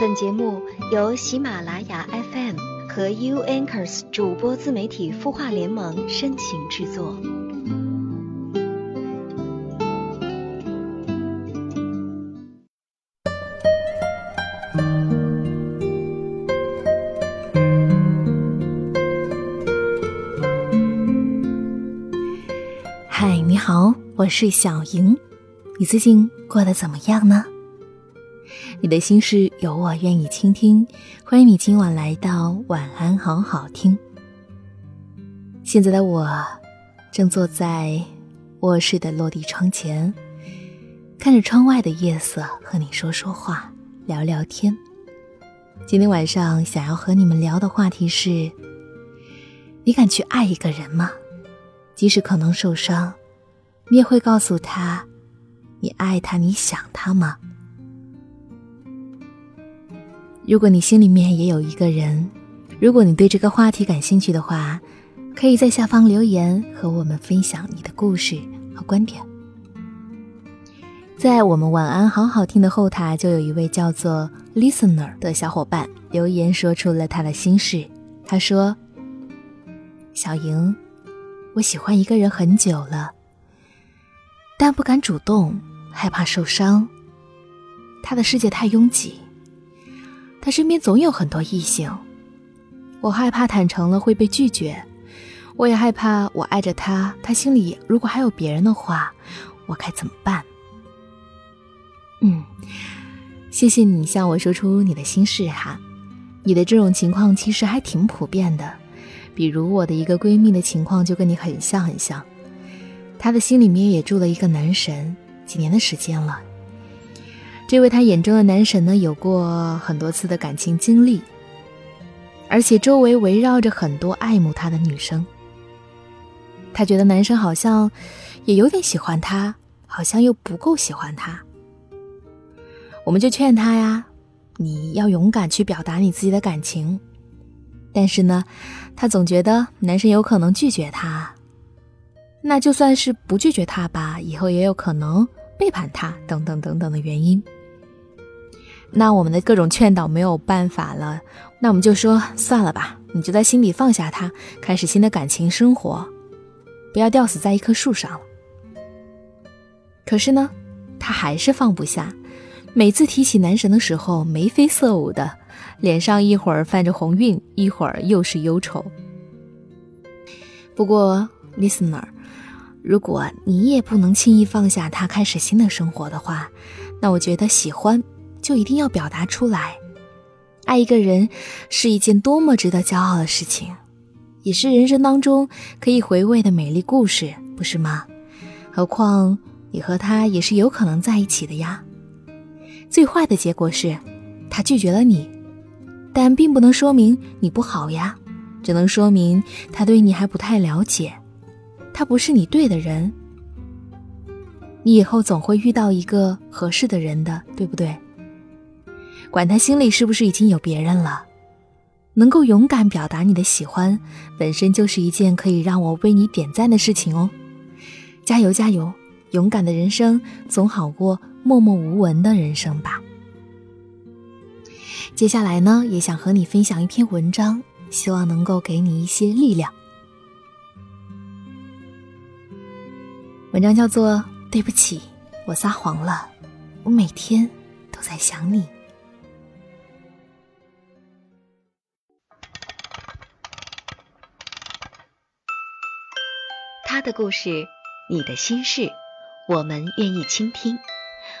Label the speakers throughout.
Speaker 1: 本节目由喜马拉雅 FM 和 U Anchors 主播自媒体孵化联盟深情制作。
Speaker 2: 嗨，你好，我是小莹，你最近过得怎么样呢？你的心事有我愿意倾听，欢迎你今晚来到晚安好好听。现在的我正坐在卧室的落地窗前，看着窗外的夜色，和你说说话，聊聊天。今天晚上想要和你们聊的话题是：你敢去爱一个人吗？即使可能受伤，你也会告诉他，你爱他，你想他吗？如果你心里面也有一个人，如果你对这个话题感兴趣的话，可以在下方留言和我们分享你的故事和观点。在我们晚安好好听的后台，就有一位叫做 Listener 的小伙伴留言说出了他的心事。他说：“小莹。”我喜欢一个人很久了，但不敢主动，害怕受伤。他的世界太拥挤，他身边总有很多异性，我害怕坦诚了会被拒绝，我也害怕我爱着他，他心里如果还有别人的话，我该怎么办？嗯，谢谢你向我说出你的心事哈，你的这种情况其实还挺普遍的。比如我的一个闺蜜的情况就跟你很像很像，她的心里面也住了一个男神，几年的时间了。这位她眼中的男神呢，有过很多次的感情经历，而且周围围绕着很多爱慕他的女生。她觉得男生好像也有点喜欢她，好像又不够喜欢她。我们就劝她呀，你要勇敢去表达你自己的感情。但是呢，她总觉得男生有可能拒绝她，那就算是不拒绝她吧，以后也有可能背叛他，等等等等的原因。那我们的各种劝导没有办法了，那我们就说算了吧，你就在心里放下他，开始新的感情生活，不要吊死在一棵树上了。可是呢，她还是放不下，每次提起男神的时候，眉飞色舞的。脸上一会儿泛着红晕，一会儿又是忧愁。不过，listener，如果你也不能轻易放下他，开始新的生活的话，那我觉得喜欢就一定要表达出来。爱一个人是一件多么值得骄傲的事情，也是人生当中可以回味的美丽故事，不是吗？何况你和他也是有可能在一起的呀。最坏的结果是，他拒绝了你。但并不能说明你不好呀，只能说明他对你还不太了解，他不是你对的人。你以后总会遇到一个合适的人的，对不对？管他心里是不是已经有别人了，能够勇敢表达你的喜欢，本身就是一件可以让我为你点赞的事情哦。加油加油，勇敢的人生总好过默默无闻的人生吧。接下来呢，也想和你分享一篇文章，希望能够给你一些力量。文章叫做《对不起，我撒谎了，我每天都在想你》。
Speaker 1: 他的故事，你的心事，我们愿意倾听。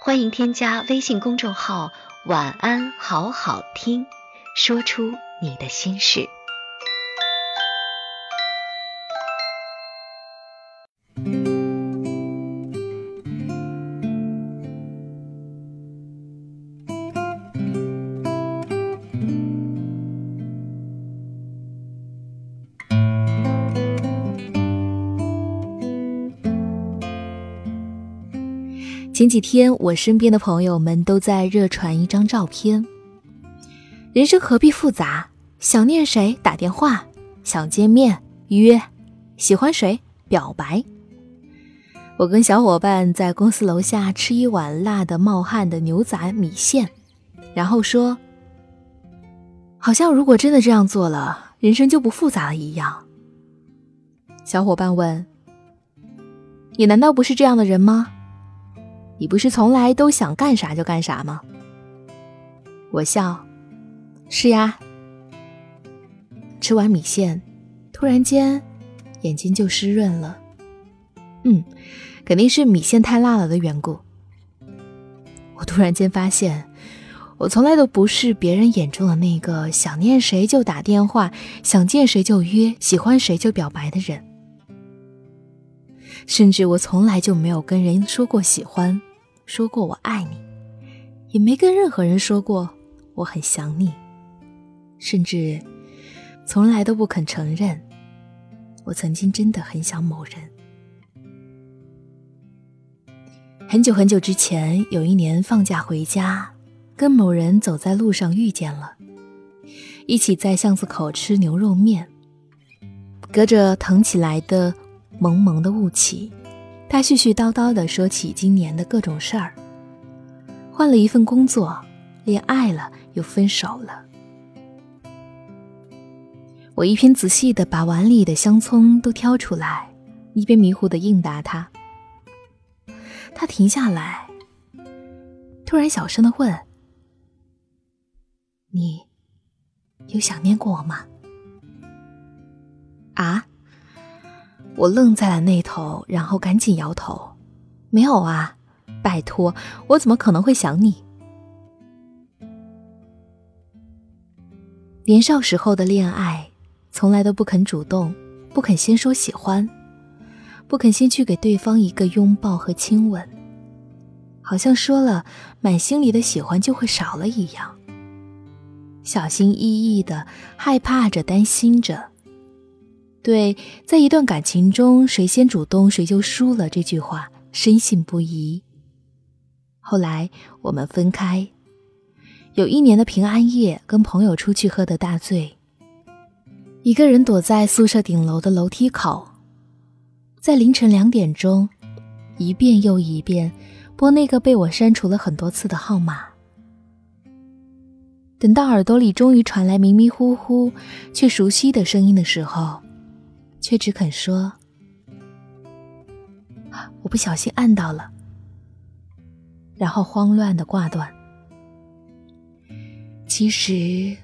Speaker 1: 欢迎添加微信公众号。晚安，好好听，说出你的心事。
Speaker 2: 前几天，我身边的朋友们都在热传一张照片。人生何必复杂？想念谁打电话，想见面约，喜欢谁表白。我跟小伙伴在公司楼下吃一碗辣的冒汗的牛杂米线，然后说好像如果真的这样做了，人生就不复杂了一样。小伙伴问：“你难道不是这样的人吗？你不是从来都想干啥就干啥吗？”我笑：“是呀。”吃完米线，突然间眼睛就湿润了。嗯，肯定是米线太辣了的缘故。我突然间发现，我从来都不是别人眼中的那个想念谁就打电话、想见谁就约、喜欢谁就表白的人。甚至我从来就没有跟人说过喜欢，说过我爱你，也没跟任何人说过我很想你，甚至从来都不肯承认我曾经真的很想某人。很久很久之前，有一年放假回家，跟某人走在路上遇见了，一起在巷子口吃牛肉面，隔着腾起来的。蒙蒙的雾气，他絮絮叨叨地说起今年的各种事儿。换了一份工作，恋爱了，又分手了。我一边仔细地把碗里的香葱都挑出来，一边迷糊地应答他。他停下来，突然小声地问：“你有想念过我吗？”啊？我愣在了那头，然后赶紧摇头：“没有啊，拜托，我怎么可能会想你？”年少时候的恋爱，从来都不肯主动，不肯先说喜欢，不肯先去给对方一个拥抱和亲吻，好像说了，满心里的喜欢就会少了一样，小心翼翼的，害怕着，担心着。对，在一段感情中，谁先主动谁就输了这句话，深信不疑。后来我们分开，有一年的平安夜，跟朋友出去喝得大醉，一个人躲在宿舍顶楼的楼梯口，在凌晨两点钟，一遍又一遍拨那个被我删除了很多次的号码。等到耳朵里终于传来迷迷糊糊却熟悉的声音的时候。却只肯说：“我不小心按到了。”然后慌乱的挂断。其实，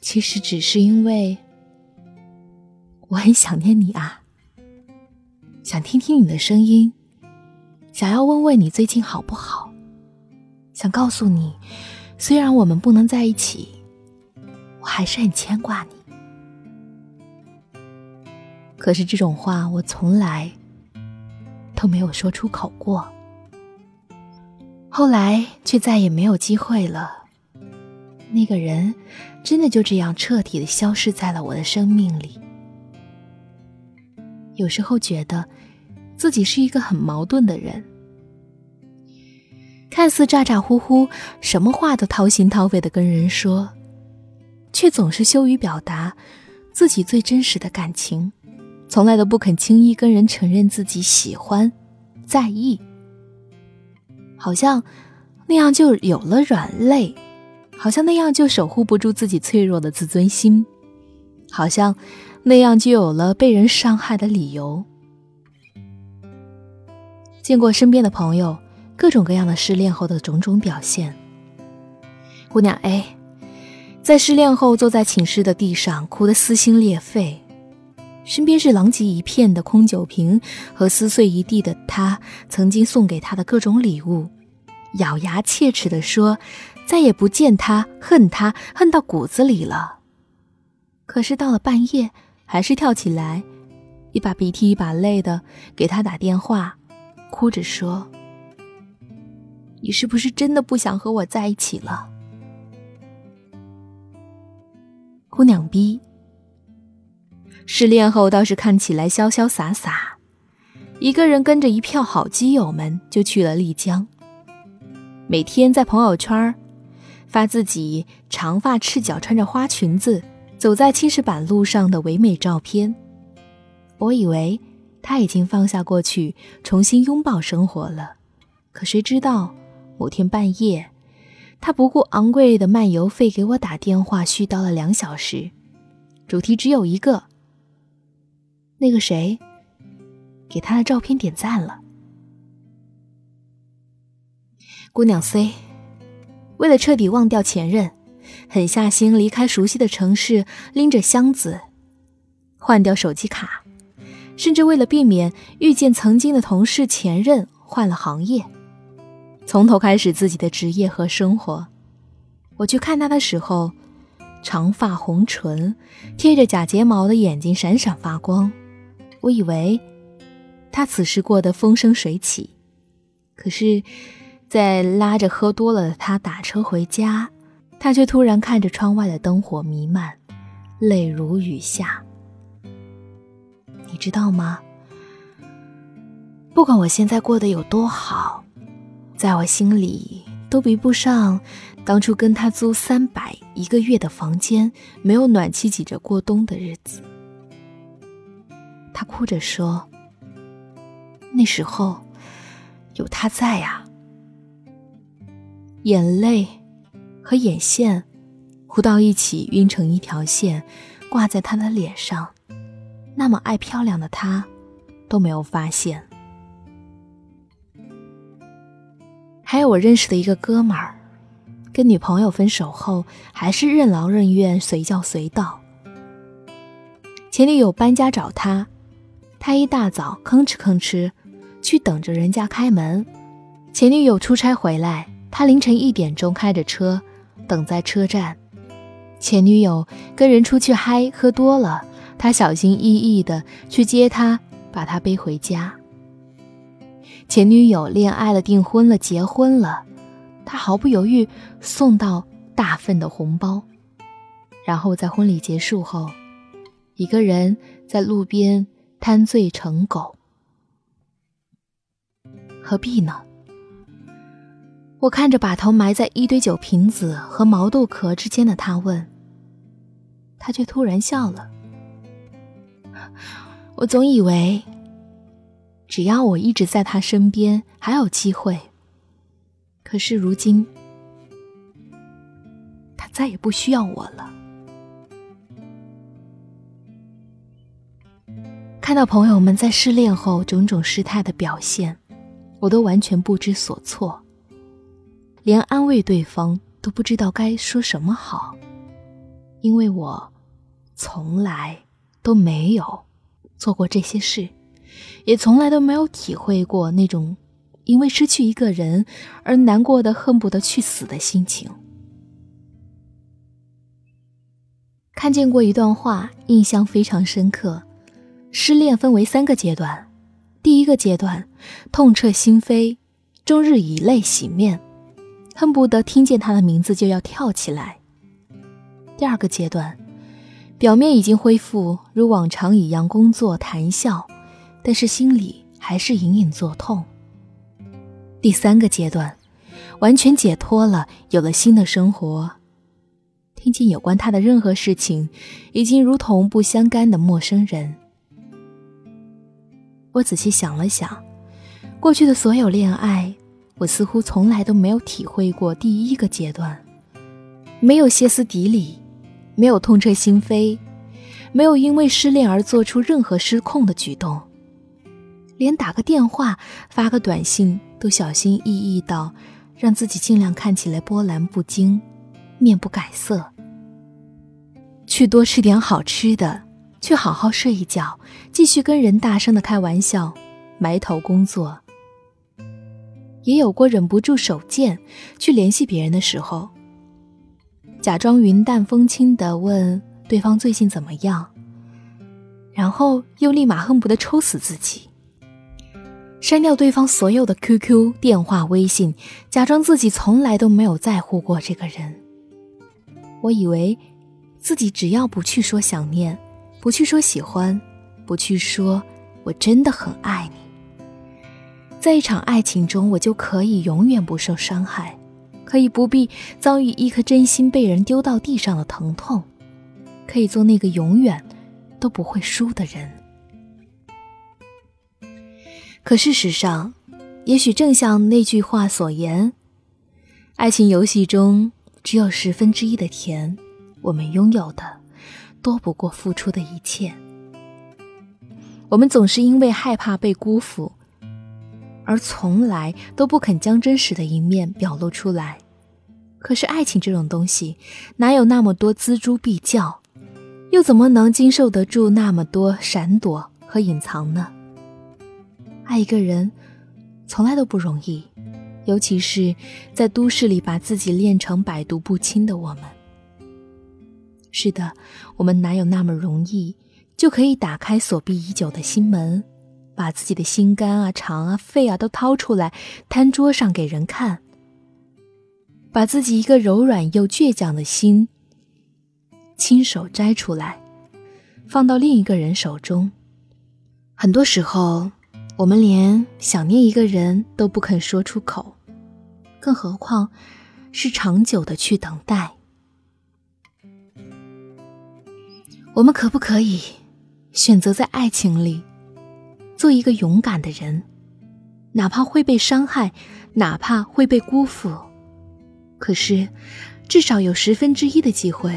Speaker 2: 其实只是因为我很想念你啊，想听听你的声音，想要问问你最近好不好，想告诉你，虽然我们不能在一起，我还是很牵挂你。可是这种话我从来都没有说出口过，后来却再也没有机会了。那个人真的就这样彻底的消失在了我的生命里。有时候觉得自己是一个很矛盾的人，看似咋咋呼呼，什么话都掏心掏肺的跟人说，却总是羞于表达自己最真实的感情。从来都不肯轻易跟人承认自己喜欢、在意，好像那样就有了软肋，好像那样就守护不住自己脆弱的自尊心，好像那样就有了被人伤害的理由。见过身边的朋友各种各样的失恋后的种种表现，姑娘 A 在失恋后坐在寝室的地上哭得撕心裂肺。身边是狼藉一片的空酒瓶和撕碎一地的他曾经送给他的各种礼物，咬牙切齿地说：“再也不见他，恨他，恨到骨子里了。”可是到了半夜，还是跳起来，一把鼻涕一把泪的给他打电话，哭着说：“你是不是真的不想和我在一起了？”姑娘逼。失恋后倒是看起来潇潇洒洒，一个人跟着一票好基友们就去了丽江。每天在朋友圈发自己长发赤脚穿着花裙子走在青石板路上的唯美照片。我以为他已经放下过去，重新拥抱生活了，可谁知道某天半夜，他不顾昂贵的漫游费给我打电话，絮叨了两小时，主题只有一个：那个谁给他的照片点赞了。姑娘 C，为了彻底忘掉前任，狠下心离开熟悉的城市，拎着箱子换掉手机卡。甚至为了避免遇见曾经的同事前任，换了行业，从头开始自己的职业和生活。我去看他的时候，长发红唇，贴着假睫毛的眼睛闪闪发光。我以为他此时过得风生水起，可是，在拉着喝多了的他打车回家，他却突然看着窗外的灯火弥漫，泪如雨下。你知道吗？不管我现在过得有多好，在我心里都比不上当初跟他租三百一个月的房间，没有暖气挤着过冬的日子。他哭着说：“那时候有他在呀。”眼泪和眼线糊到一起，晕成一条线，挂在他的脸上。那么爱漂亮的他，都没有发现。还有我认识的一个哥们儿，跟女朋友分手后，还是任劳任怨、随叫随到。前女友搬家找他，他一大早吭哧吭哧去等着人家开门。前女友出差回来，他凌晨一点钟开着车等在车站。前女友跟人出去嗨，喝多了。他小心翼翼的去接她，把她背回家。前女友恋爱了，订婚了，结婚了，他毫不犹豫送到大份的红包，然后在婚礼结束后，一个人在路边贪醉成狗。何必呢？我看着把头埋在一堆酒瓶子和毛豆壳之间的他问，他却突然笑了。我总以为，只要我一直在他身边，还有机会。可是如今，他再也不需要我了。看到朋友们在失恋后种种失态的表现，我都完全不知所措，连安慰对方都不知道该说什么好，因为我从来都没有。做过这些事，也从来都没有体会过那种因为失去一个人而难过的恨不得去死的心情。看见过一段话，印象非常深刻。失恋分为三个阶段，第一个阶段，痛彻心扉，终日以泪洗面，恨不得听见他的名字就要跳起来。第二个阶段。表面已经恢复如往常一样工作谈笑，但是心里还是隐隐作痛。第三个阶段，完全解脱了，有了新的生活，听见有关他的任何事情，已经如同不相干的陌生人。我仔细想了想，过去的所有恋爱，我似乎从来都没有体会过第一个阶段，没有歇斯底里。没有痛彻心扉，没有因为失恋而做出任何失控的举动，连打个电话、发个短信都小心翼翼到让自己尽量看起来波澜不惊、面不改色。去多吃点好吃的，去好好睡一觉，继续跟人大声的开玩笑，埋头工作。也有过忍不住手贱去联系别人的时候。假装云淡风轻的问对方最近怎么样，然后又立马恨不得抽死自己，删掉对方所有的 QQ、电话、微信，假装自己从来都没有在乎过这个人。我以为自己只要不去说想念，不去说喜欢，不去说我真的很爱你，在一场爱情中，我就可以永远不受伤害。可以不必遭遇一颗真心被人丢到地上的疼痛，可以做那个永远都不会输的人。可事实上，也许正像那句话所言，爱情游戏中只有十分之一的甜，我们拥有的多不过付出的一切。我们总是因为害怕被辜负，而从来都不肯将真实的一面表露出来。可是爱情这种东西，哪有那么多锱铢必较，又怎么能经受得住那么多闪躲和隐藏呢？爱一个人，从来都不容易，尤其是在都市里把自己练成百毒不侵的我们。是的，我们哪有那么容易？就可以打开锁闭已久的心门，把自己的心肝啊、肠啊、肺啊都掏出来摊桌上给人看，把自己一个柔软又倔强的心亲手摘出来，放到另一个人手中。很多时候，我们连想念一个人都不肯说出口，更何况是长久的去等待。我们可不可以？选择在爱情里做一个勇敢的人，哪怕会被伤害，哪怕会被辜负，可是至少有十分之一的机会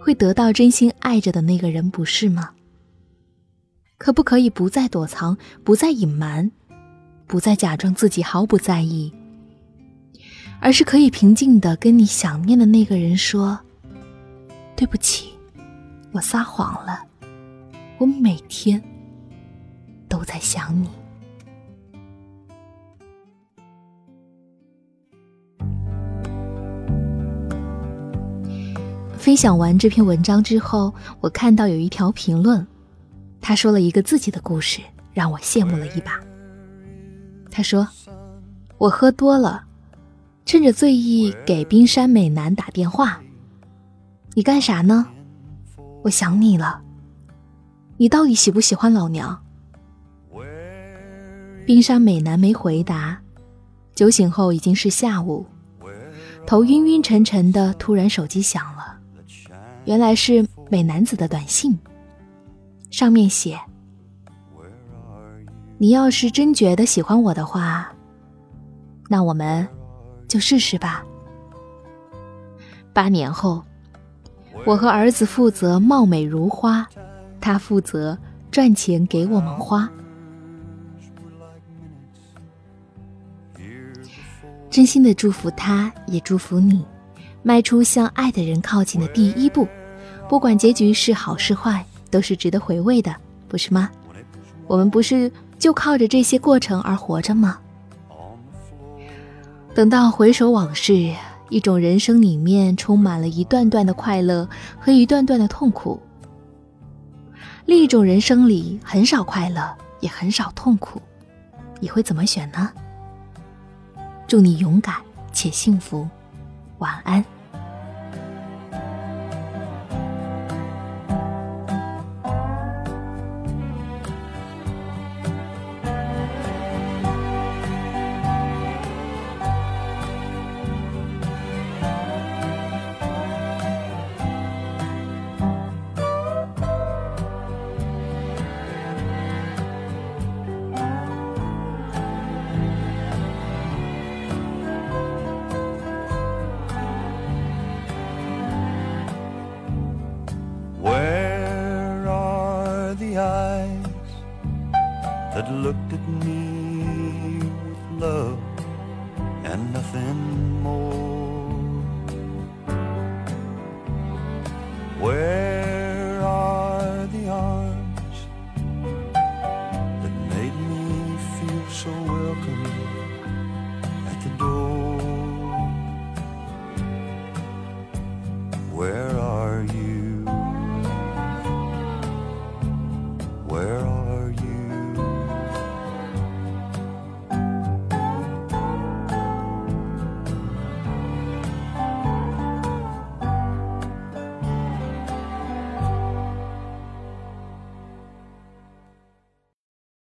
Speaker 2: 会得到真心爱着的那个人，不是吗？可不可以不再躲藏，不再隐瞒，不再假装自己毫不在意，而是可以平静的跟你想念的那个人说：“对不起，我撒谎了。”我每天都在想你。分享完这篇文章之后，我看到有一条评论，他说了一个自己的故事，让我羡慕了一把。他说：“我喝多了，趁着醉意给冰山美男打电话，你干啥呢？我想你了。”你到底喜不喜欢老娘？冰山美男没回答。酒醒后已经是下午，头晕晕沉沉的，突然手机响了，原来是美男子的短信，上面写：“你要是真觉得喜欢我的话，那我们就试试吧。八年后，我和儿子负责貌美如花。”他负责赚钱给我们花，真心的祝福他，也祝福你，迈出向爱的人靠近的第一步。不管结局是好是坏，都是值得回味的，不是吗？我们不是就靠着这些过程而活着吗？等到回首往事，一种人生里面充满了一段段的快乐和一段段的痛苦。另一种人生里很少快乐，也很少痛苦，你会怎么选呢？祝你勇敢且幸福，晚安。
Speaker 3: Where